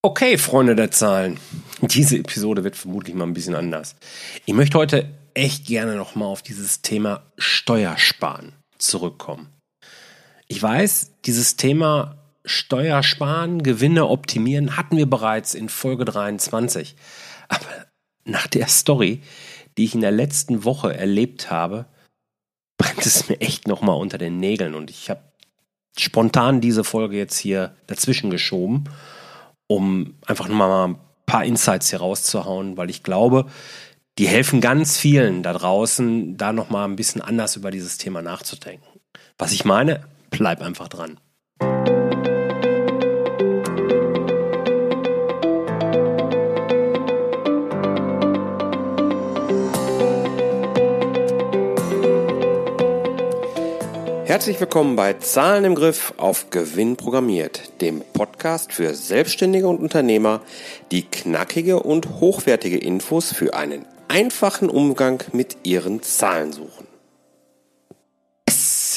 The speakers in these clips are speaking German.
Okay, Freunde der Zahlen. Diese Episode wird vermutlich mal ein bisschen anders. Ich möchte heute echt gerne nochmal auf dieses Thema Steuersparen zurückkommen. Ich weiß, dieses Thema Steuersparen, Gewinne optimieren hatten wir bereits in Folge 23. Aber nach der Story, die ich in der letzten Woche erlebt habe, brennt es mir echt nochmal unter den Nägeln und ich habe spontan diese Folge jetzt hier dazwischen geschoben um einfach mal ein paar Insights hier rauszuhauen, weil ich glaube, die helfen ganz vielen da draußen, da nochmal ein bisschen anders über dieses Thema nachzudenken. Was ich meine, bleib einfach dran. Herzlich willkommen bei Zahlen im Griff auf Gewinn programmiert, dem Podcast für Selbstständige und Unternehmer, die knackige und hochwertige Infos für einen einfachen Umgang mit ihren Zahlen suchen.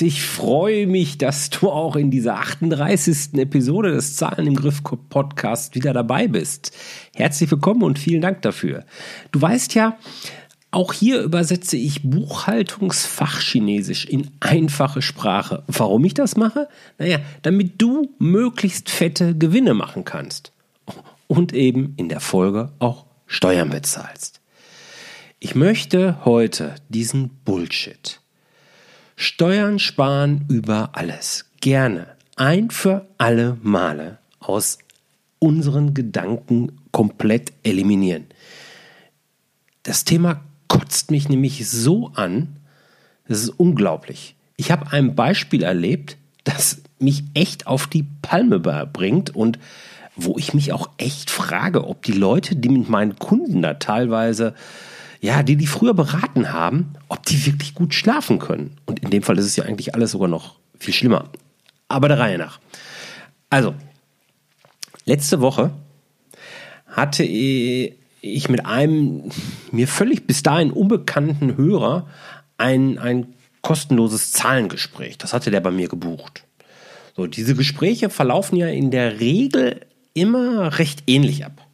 Ich freue mich, dass du auch in dieser 38. Episode des Zahlen im Griff Podcast wieder dabei bist. Herzlich willkommen und vielen Dank dafür. Du weißt ja, auch hier übersetze ich Buchhaltungsfachchinesisch in einfache Sprache. Warum ich das mache? Naja, damit du möglichst fette Gewinne machen kannst. Und eben in der Folge auch Steuern bezahlst. Ich möchte heute diesen Bullshit. Steuern sparen über alles. Gerne. Ein für alle Male aus unseren Gedanken komplett eliminieren. Das Thema kotzt mich nämlich so an, das ist unglaublich. Ich habe ein Beispiel erlebt, das mich echt auf die Palme bringt und wo ich mich auch echt frage, ob die Leute, die mit meinen Kunden da teilweise, ja, die die früher beraten haben, ob die wirklich gut schlafen können. Und in dem Fall ist es ja eigentlich alles sogar noch viel schlimmer. Aber der Reihe nach. Also, letzte Woche hatte ich mit einem mir völlig bis dahin unbekannten Hörer ein, ein kostenloses Zahlengespräch. Das hatte der bei mir gebucht. So, diese Gespräche verlaufen ja in der Regel immer recht ähnlich ab.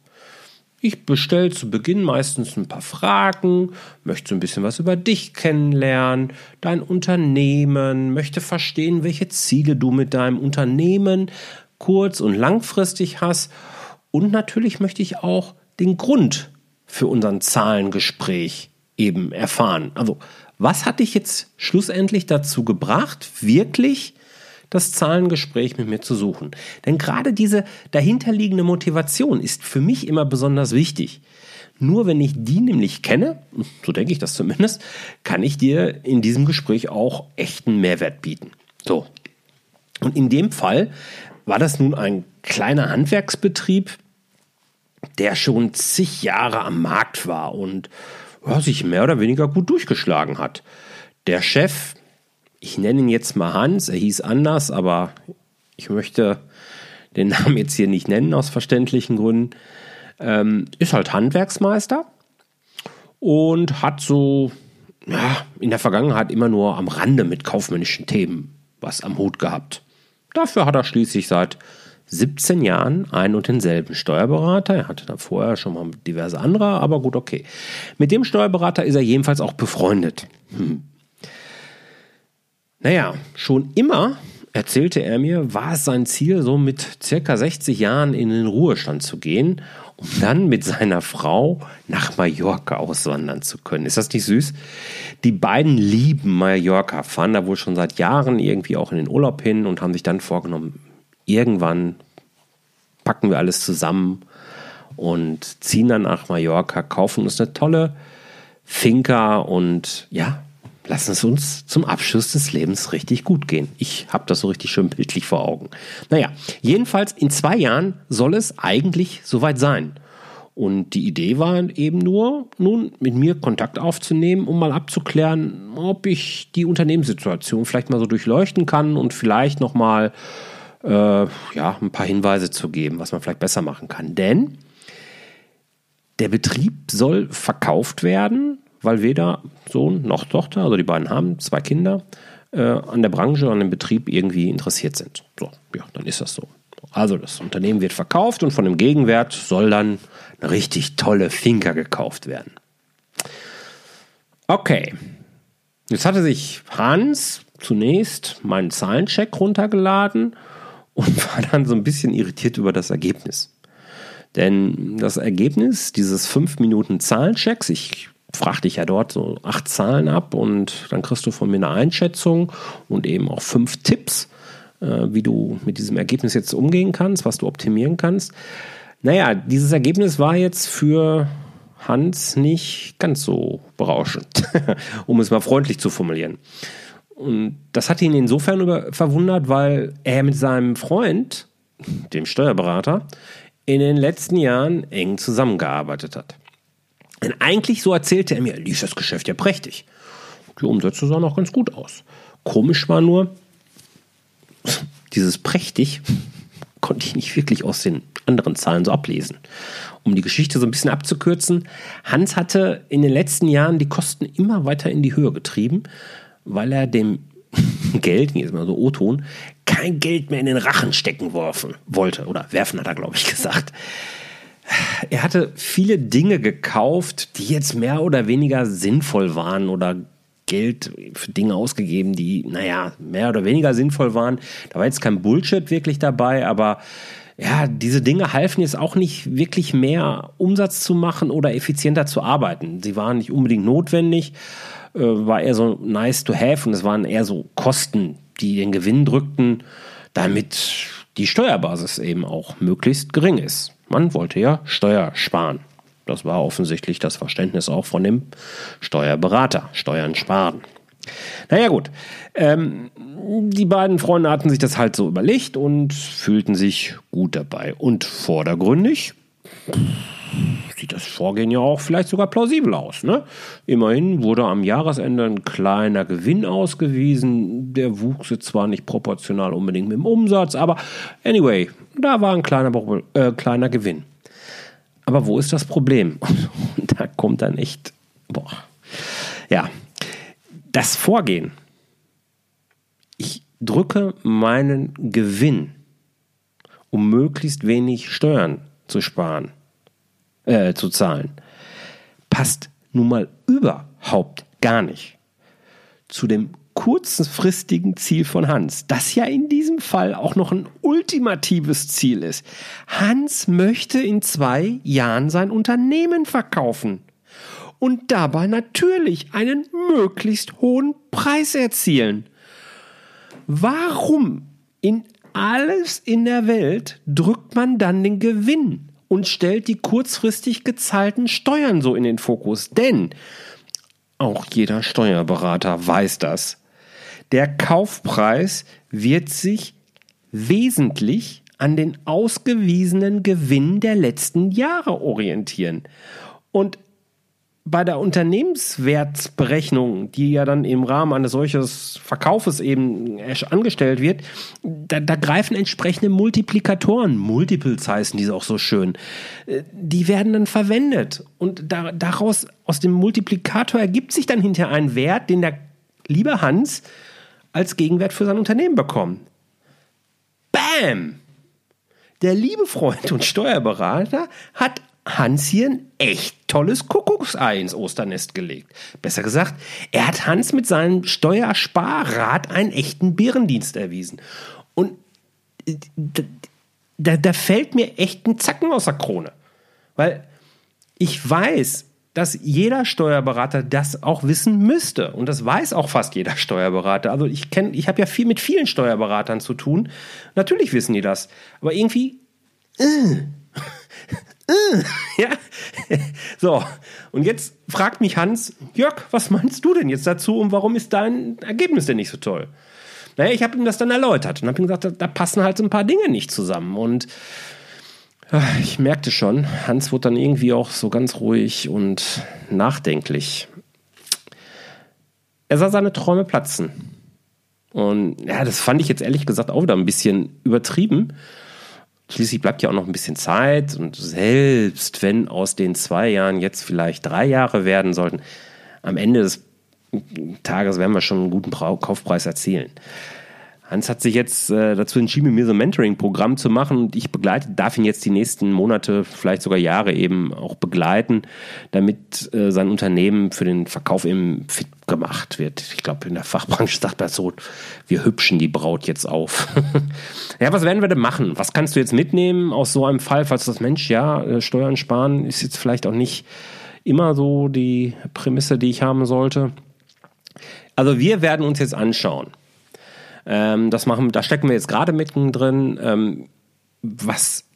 Ich bestelle zu Beginn meistens ein paar Fragen, möchte so ein bisschen was über dich kennenlernen, dein Unternehmen, möchte verstehen, welche Ziele du mit deinem Unternehmen kurz- und langfristig hast. Und natürlich möchte ich auch den Grund für unseren Zahlengespräch eben erfahren. Also, was hat dich jetzt schlussendlich dazu gebracht, wirklich das Zahlengespräch mit mir zu suchen? Denn gerade diese dahinterliegende Motivation ist für mich immer besonders wichtig. Nur wenn ich die nämlich kenne, so denke ich das zumindest, kann ich dir in diesem Gespräch auch echten Mehrwert bieten. So. Und in dem Fall war das nun ein kleiner Handwerksbetrieb, der schon zig Jahre am Markt war und ja, sich mehr oder weniger gut durchgeschlagen hat. Der Chef, ich nenne ihn jetzt mal Hans, er hieß anders, aber ich möchte den Namen jetzt hier nicht nennen aus verständlichen Gründen, ähm, ist halt Handwerksmeister und hat so ja, in der Vergangenheit immer nur am Rande mit kaufmännischen Themen was am Hut gehabt. Dafür hat er schließlich seit 17 Jahren ein und denselben Steuerberater. Er hatte da vorher schon mal diverse andere, aber gut, okay. Mit dem Steuerberater ist er jedenfalls auch befreundet. Hm. Naja, schon immer, erzählte er mir, war es sein Ziel, so mit circa 60 Jahren in den Ruhestand zu gehen, um dann mit seiner Frau nach Mallorca auswandern zu können. Ist das nicht süß? Die beiden lieben Mallorca, fahren da wohl schon seit Jahren irgendwie auch in den Urlaub hin und haben sich dann vorgenommen, irgendwann packen wir alles zusammen und ziehen dann nach Mallorca, kaufen uns eine tolle Finca und ja, lassen es uns zum Abschluss des Lebens richtig gut gehen. Ich habe das so richtig schön bildlich vor Augen. Naja, jedenfalls in zwei Jahren soll es eigentlich soweit sein. Und die Idee war eben nur, nun mit mir Kontakt aufzunehmen, um mal abzuklären, ob ich die Unternehmenssituation vielleicht mal so durchleuchten kann und vielleicht noch mal äh, ja, ein paar Hinweise zu geben, was man vielleicht besser machen kann. Denn der Betrieb soll verkauft werden, weil weder Sohn noch Tochter, also die beiden haben zwei Kinder, äh, an der Branche, an dem Betrieb irgendwie interessiert sind. So, ja, dann ist das so. Also das Unternehmen wird verkauft und von dem Gegenwert soll dann eine richtig tolle Finca gekauft werden. Okay, jetzt hatte sich Hans zunächst meinen Zahlencheck runtergeladen und war dann so ein bisschen irritiert über das Ergebnis. Denn das Ergebnis dieses 5 Minuten Zahlenchecks, ich frage dich ja dort so acht Zahlen ab und dann kriegst du von mir eine Einschätzung und eben auch fünf Tipps, äh, wie du mit diesem Ergebnis jetzt umgehen kannst, was du optimieren kannst. Naja, dieses Ergebnis war jetzt für Hans nicht ganz so berauschend, um es mal freundlich zu formulieren. Und das hat ihn insofern über, verwundert, weil er mit seinem Freund, dem Steuerberater, in den letzten Jahren eng zusammengearbeitet hat. Denn eigentlich, so erzählte er mir, lief das Geschäft ja prächtig. Die Umsätze sahen auch ganz gut aus. Komisch war nur, dieses prächtig konnte ich nicht wirklich aus den anderen Zahlen so ablesen. Um die Geschichte so ein bisschen abzukürzen, Hans hatte in den letzten Jahren die Kosten immer weiter in die Höhe getrieben, weil er dem Geld, jetzt mal so O-Ton, kein Geld mehr in den Rachen stecken worfen, wollte. Oder werfen hat er, glaube ich, gesagt. Er hatte viele Dinge gekauft, die jetzt mehr oder weniger sinnvoll waren oder Geld für Dinge ausgegeben, die, naja, mehr oder weniger sinnvoll waren. Da war jetzt kein Bullshit wirklich dabei, aber ja, diese Dinge halfen jetzt auch nicht wirklich mehr Umsatz zu machen oder effizienter zu arbeiten. Sie waren nicht unbedingt notwendig, äh, war eher so nice to have und es waren eher so Kosten, die den Gewinn drückten, damit die Steuerbasis eben auch möglichst gering ist. Man wollte ja Steuer sparen. Das war offensichtlich das Verständnis auch von dem Steuerberater. Steuern sparen. Naja gut, ähm, die beiden Freunde hatten sich das halt so überlegt und fühlten sich gut dabei. Und vordergründig sieht das Vorgehen ja auch vielleicht sogar plausibel aus. Ne? Immerhin wurde am Jahresende ein kleiner Gewinn ausgewiesen. Der wuchs zwar nicht proportional unbedingt mit dem Umsatz, aber anyway, da war ein kleiner, äh, kleiner Gewinn. Aber wo ist das Problem? Da kommt dann echt, boah, ja, das Vorgehen. Ich drücke meinen Gewinn, um möglichst wenig Steuern zu sparen äh, zu zahlen. Passt nun mal überhaupt gar nicht zu dem kurzfristigen Ziel von Hans, das ja in diesem Fall auch noch ein ultimatives Ziel ist. Hans möchte in zwei Jahren sein Unternehmen verkaufen und dabei natürlich einen möglichst hohen Preis erzielen. Warum in alles in der Welt drückt man dann den Gewinn und stellt die kurzfristig gezahlten Steuern so in den Fokus. Denn auch jeder Steuerberater weiß das. Der Kaufpreis wird sich wesentlich an den ausgewiesenen Gewinn der letzten Jahre orientieren. Und bei der Unternehmenswertberechnung, die ja dann im Rahmen eines solches Verkaufes eben angestellt wird, da, da, greifen entsprechende Multiplikatoren, Multiples heißen diese auch so schön, äh, die werden dann verwendet. Und da, daraus, aus dem Multiplikator ergibt sich dann hinterher ein Wert, den der liebe Hans als Gegenwert für sein Unternehmen bekommt. Bam! Der liebe Freund und Steuerberater hat Hans hier ein echt tolles Kuckucksei ins Osternest gelegt. Besser gesagt, er hat Hans mit seinem Steuersparrat einen echten Bärendienst erwiesen. Und äh, da, da fällt mir echt ein Zacken aus der Krone. Weil ich weiß, dass jeder Steuerberater das auch wissen müsste. Und das weiß auch fast jeder Steuerberater. Also ich kenne, ich habe ja viel mit vielen Steuerberatern zu tun. Natürlich wissen die das. Aber irgendwie. Äh, ja. So, und jetzt fragt mich Hans, Jörg, was meinst du denn jetzt dazu und warum ist dein Ergebnis denn nicht so toll? Naja, ich habe ihm das dann erläutert und habe ihm gesagt, da, da, passen halt so ein paar Dinge nicht zusammen. Und ja, ich merkte schon, Hans wurde dann irgendwie auch so ganz ruhig und nachdenklich. Er sah seine Träume platzen. Und ja, das fand ich jetzt ehrlich gesagt auch wieder ein bisschen übertrieben. Schließlich bleibt ja auch noch ein bisschen Zeit und selbst wenn aus den zwei Jahren jetzt vielleicht drei Jahre werden sollten, am Ende des Tages werden wir schon einen guten Kaufpreis erzielen. Hans hat sich jetzt äh, dazu entschieden, mir so ein Mentoring-Programm zu machen und ich begleite, darf ihn jetzt die nächsten Monate, vielleicht sogar Jahre eben auch begleiten, damit äh, sein Unternehmen für den Verkauf eben fit gemacht wird. Ich glaube, in der Fachbranche sagt man so, wir hübschen die Braut jetzt auf. ja, was werden wir denn machen? Was kannst du jetzt mitnehmen aus so einem Fall, falls das Mensch, ja, äh, Steuern sparen ist jetzt vielleicht auch nicht immer so die Prämisse, die ich haben sollte. Also wir werden uns jetzt anschauen, ähm, das machen, da stecken wir jetzt gerade mittendrin. Ähm, was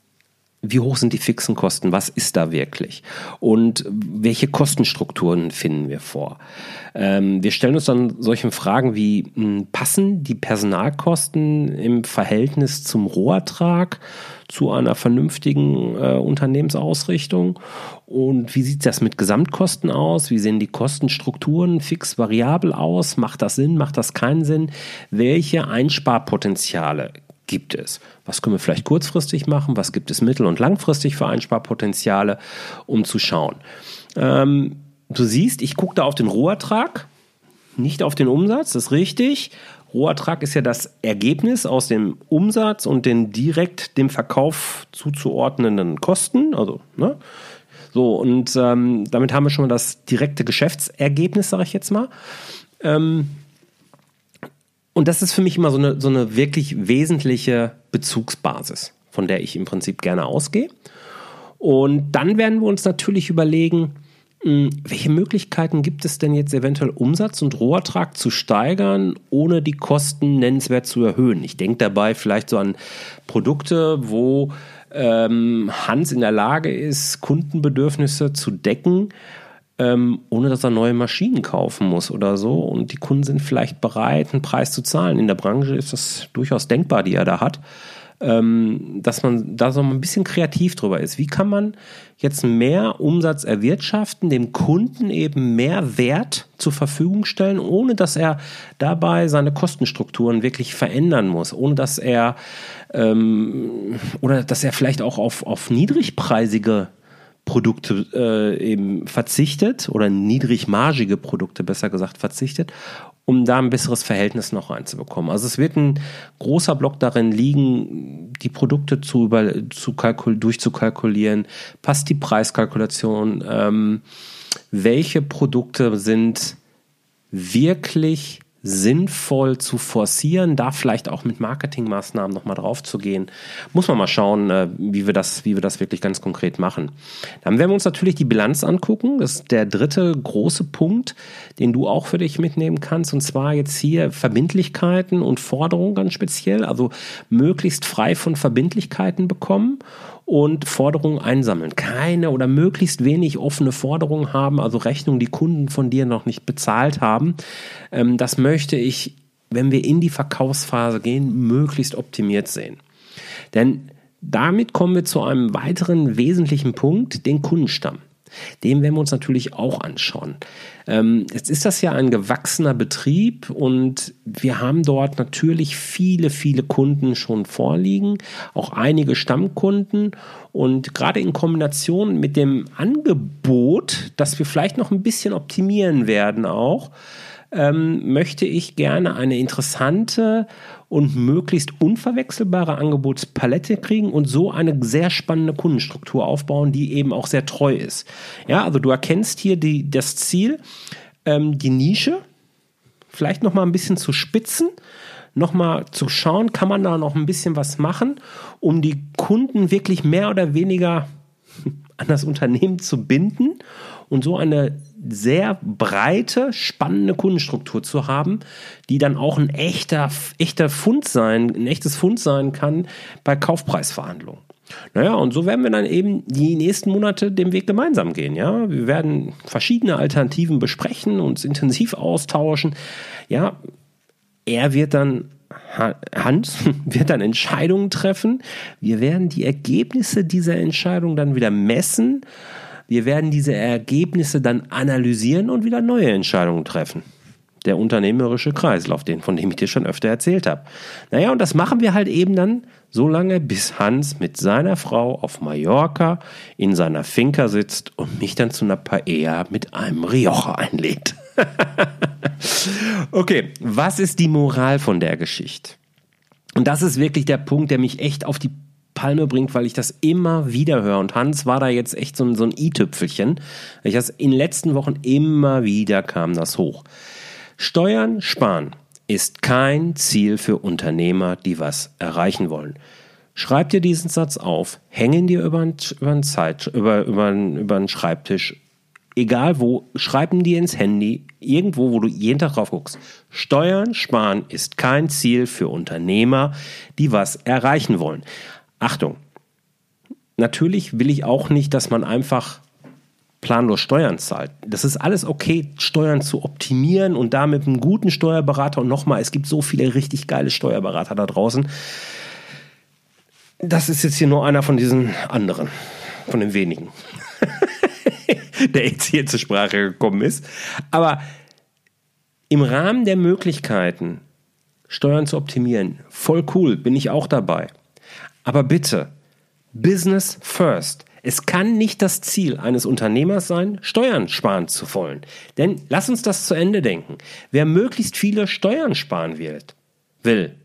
wie hoch sind die fixen Kosten? Was ist da wirklich? Und welche Kostenstrukturen finden wir vor? Ähm, wir stellen uns dann solchen Fragen wie, mh, hm, passen die Personalkosten im Verhältnis zum Rohertrag zu einer vernünftigen äh, Unternehmensausrichtung? Und wie sieht das mit Gesamtkosten aus? Wie sehen die Kostenstrukturen fix variabel aus? Macht das Sinn? Macht das keinen Sinn? Welche Einsparpotenziale gibt es? Was können wir vielleicht kurzfristig machen? Was gibt es mittel- und langfristig für Einsparpotenziale, um zu schauen? Ähm, du siehst, ich gucke da auf den Rohertrag, nicht auf den Umsatz, das ist richtig. Rohertrag ist ja das Ergebnis aus dem Umsatz und den direkt dem Verkauf zuzuordnenden Kosten. Also, ne? So, und ähm, damit haben wir schon mal das direkte Geschäftsergebnis, sage ich jetzt mal. Ähm, und das ist für mich immer so eine, so eine wirklich wesentliche Bezugsbasis, von der ich im Prinzip gerne ausgehe. Und dann werden wir uns natürlich überlegen, hm, welche Möglichkeiten gibt es denn jetzt eventuell Umsatz und Rohertrag zu steigern, ohne die Kosten nennenswert zu erhöhen? Ich denke dabei vielleicht so an Produkte, wo ähm, Hans in der Lage ist, Kundenbedürfnisse zu decken, ähm, ohne dass er neue Maschinen kaufen muss oder so. Und die Kunden sind vielleicht bereit, einen Preis zu zahlen. In der Branche ist das durchaus denkbar, die er da hat. Ähm, dass man da so ein bisschen kreativ drüber ist. Wie kann man jetzt mehr Umsatz erwirtschaften, dem Kunden eben mehr Wert zur Verfügung stellen, ohne dass er dabei seine Kostenstrukturen wirklich verändern muss, ohne dass er ähm, oder dass er vielleicht auch auf, auf niedrigpreisige Produkte äh, eben verzichtet oder niedrigmargige Produkte besser gesagt verzichtet, um da ein besseres Verhältnis noch reinzubekommen. Also es wird ein großer Block darin liegen, die Produkte zu über, zu kalkul durchzukalkulieren, passt die Preiskalkulation, ähm, welche Produkte sind wirklich sinnvoll zu forcieren, da vielleicht auch mit Marketingmaßnahmen nochmal drauf zu gehen. Muss man mal schauen, äh, wie wir das, wie wir das wirklich ganz konkret machen. Dann werden wir uns natürlich die Bilanz angucken. Das ist der dritte große Punkt, den du auch für dich mitnehmen kannst. Und zwar jetzt hier Verbindlichkeiten und Forderungen ganz speziell. Also möglichst frei von Verbindlichkeiten bekommen und Forderungen einsammeln. Keine oder möglichst wenig offene Forderungen haben, also Rechnungen, die Kunden von dir noch nicht bezahlt haben. Ähm, das möchte ich, wenn wir in die Verkaufsphase gehen, möglichst optimiert sehen. Denn damit kommen wir zu einem weiteren wesentlichen Punkt, den Kundenstamm. Den werden wir uns natürlich auch anschauen. Ähm, jetzt ist das ja ein gewachsener Betrieb und wir haben dort natürlich viele, viele Kunden schon vorliegen, auch einige Stammkunden. Und gerade in Kombination mit dem Angebot, das wir vielleicht noch ein bisschen optimieren werden auch, ähm, möchte ich gerne eine interessante und möglichst unverwechselbare Angebotspalette kriegen und so eine sehr spannende Kundenstruktur aufbauen, die eben auch sehr treu ist. Ja, also du erkennst hier die, das Ziel, ähm, die Nische vielleicht noch mal ein bisschen zu spitzen, noch mal zu schauen, kann man da noch ein bisschen was machen, um die Kunden wirklich mehr oder weniger an das Unternehmen zu binden und so eine sehr breite, spannende Kundenstruktur zu haben, die dann auch ein echter, echter Fund sein, ein echtes Fund sein kann bei Kaufpreisverhandlungen. Naja, und so werden wir dann eben die nächsten Monate den Weg gemeinsam gehen. Ja, wir werden verschiedene Alternativen besprechen, uns intensiv austauschen. Ja, er wird dann Hans wird dann Entscheidungen treffen. Wir werden die Ergebnisse dieser Entscheidung dann wieder messen wir werden diese Ergebnisse dann analysieren und wieder neue Entscheidungen treffen. Der unternehmerische Kreislauf, den, von dem ich dir schon öfter erzählt habe. Naja, und das machen wir halt eben dann so lange, bis Hans mit seiner Frau auf Mallorca in seiner Finca sitzt und mich dann zu einer Paella mit einem Rioja einlädt. okay, was ist die Moral von der Geschichte? Und das ist wirklich der Punkt, der mich echt auf die Palme bringt, weil ich das immer wieder höre. Und Hans war da jetzt echt so ein, so ein i-Tüpfelchen. Ich das in den letzten Wochen immer wieder kam das hoch. Steuern sparen ist kein Ziel für Unternehmer, die was erreichen wollen. Schreib dir diesen Satz auf, häng ihn dir über Zeit, über, über, über Schreibtisch, egal wo, schreib ihn dir ins Handy, irgendwo, wo du jeden Tag drauf guckst. Steuern sparen ist kein Ziel für Unternehmer, die was erreichen wollen. Achtung, natürlich will ich auch nicht, dass man einfach planlos Steuern zahlt. Das ist alles okay, Steuern zu optimieren und da mit einem guten Steuerberater und nochmal, es gibt so viele richtig geile Steuerberater da draußen. Das ist jetzt hier nur einer von diesen anderen, von den wenigen, der jetzt hier zur Sprache gekommen ist. Aber im Rahmen der Möglichkeiten, Steuern zu optimieren, voll cool, bin ich auch dabei. Aber bitte, Business first. Es kann nicht das Ziel eines Unternehmers sein, Steuern sparen zu wollen. Denn lass uns das zu Ende denken. Wer möglichst viele Steuern sparen will,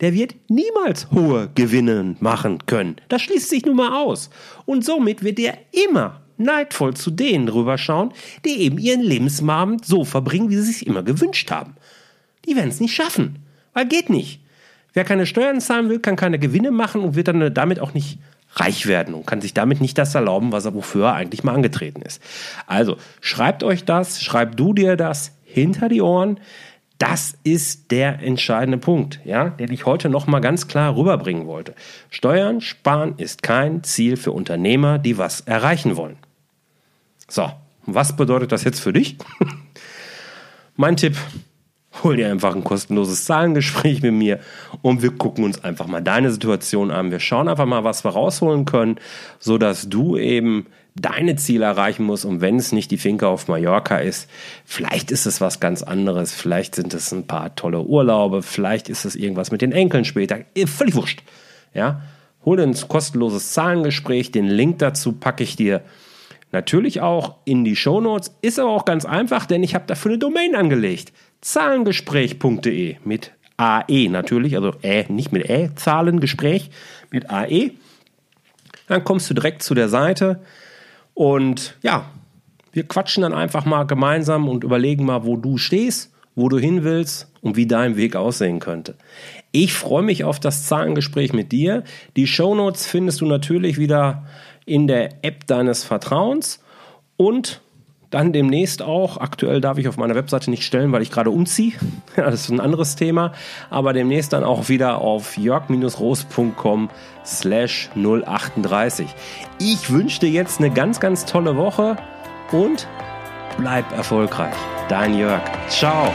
der wird niemals hohe Gewinne machen können. Das schließt sich nun mal aus. Und somit wird er immer neidvoll zu denen rüberschauen, die eben ihren Lebensabend so verbringen, wie sie es sich immer gewünscht haben. Die werden es nicht schaffen, weil geht nicht. Wer keine Steuern zahlen will, kann keine Gewinne machen und wird dann damit auch nicht reich werden und kann sich damit nicht das erlauben, was er wofür er eigentlich mal angetreten ist. Also schreibt euch das, schreibt du dir das hinter die Ohren. Das ist der entscheidende Punkt, ja, den ich heute noch mal ganz klar rüberbringen wollte. Steuern sparen ist kein Ziel für Unternehmer, die was erreichen wollen. So, was bedeutet das jetzt für dich? mein Tipp, hol dir einfach ein kostenloses Zahlengespräch mit mir und wir gucken uns einfach mal deine Situation an. Wir schauen einfach mal, was wir rausholen können, so dass du eben deine Ziele erreichen musst. Und wenn es nicht die Finca auf Mallorca ist, vielleicht ist es was ganz anderes, vielleicht sind es ein paar tolle Urlaube, vielleicht ist es irgendwas mit den Enkeln später, völlig wurscht. Ja, hol dir ein kostenloses Zahlengespräch, den Link dazu packe ich dir natürlich auch in die Shownotes, ist aber auch ganz einfach, denn ich habe dafür eine Domain angelegt zahlengespräch.de mit AE natürlich, also Ä, nicht mit Ä, Zahlengespräch mit AE. Dann kommst du direkt zu der Seite und ja, wir quatschen dann einfach mal gemeinsam und überlegen mal, wo du stehst, wo du hin willst und wie dein Weg aussehen könnte. Ich freue mich auf das Zahlengespräch mit dir. Die Shownotes findest du natürlich wieder in der App deines Vertrauens und dann demnächst auch, aktuell darf ich auf meiner Webseite nicht stellen, weil ich gerade umziehe. das ist ein anderes Thema. Aber demnächst dann auch wieder auf jörg-roos.com slash 038. Ich wünsche dir jetzt eine ganz, ganz tolle Woche und bleib erfolgreich. Dein Jörg. Ciao.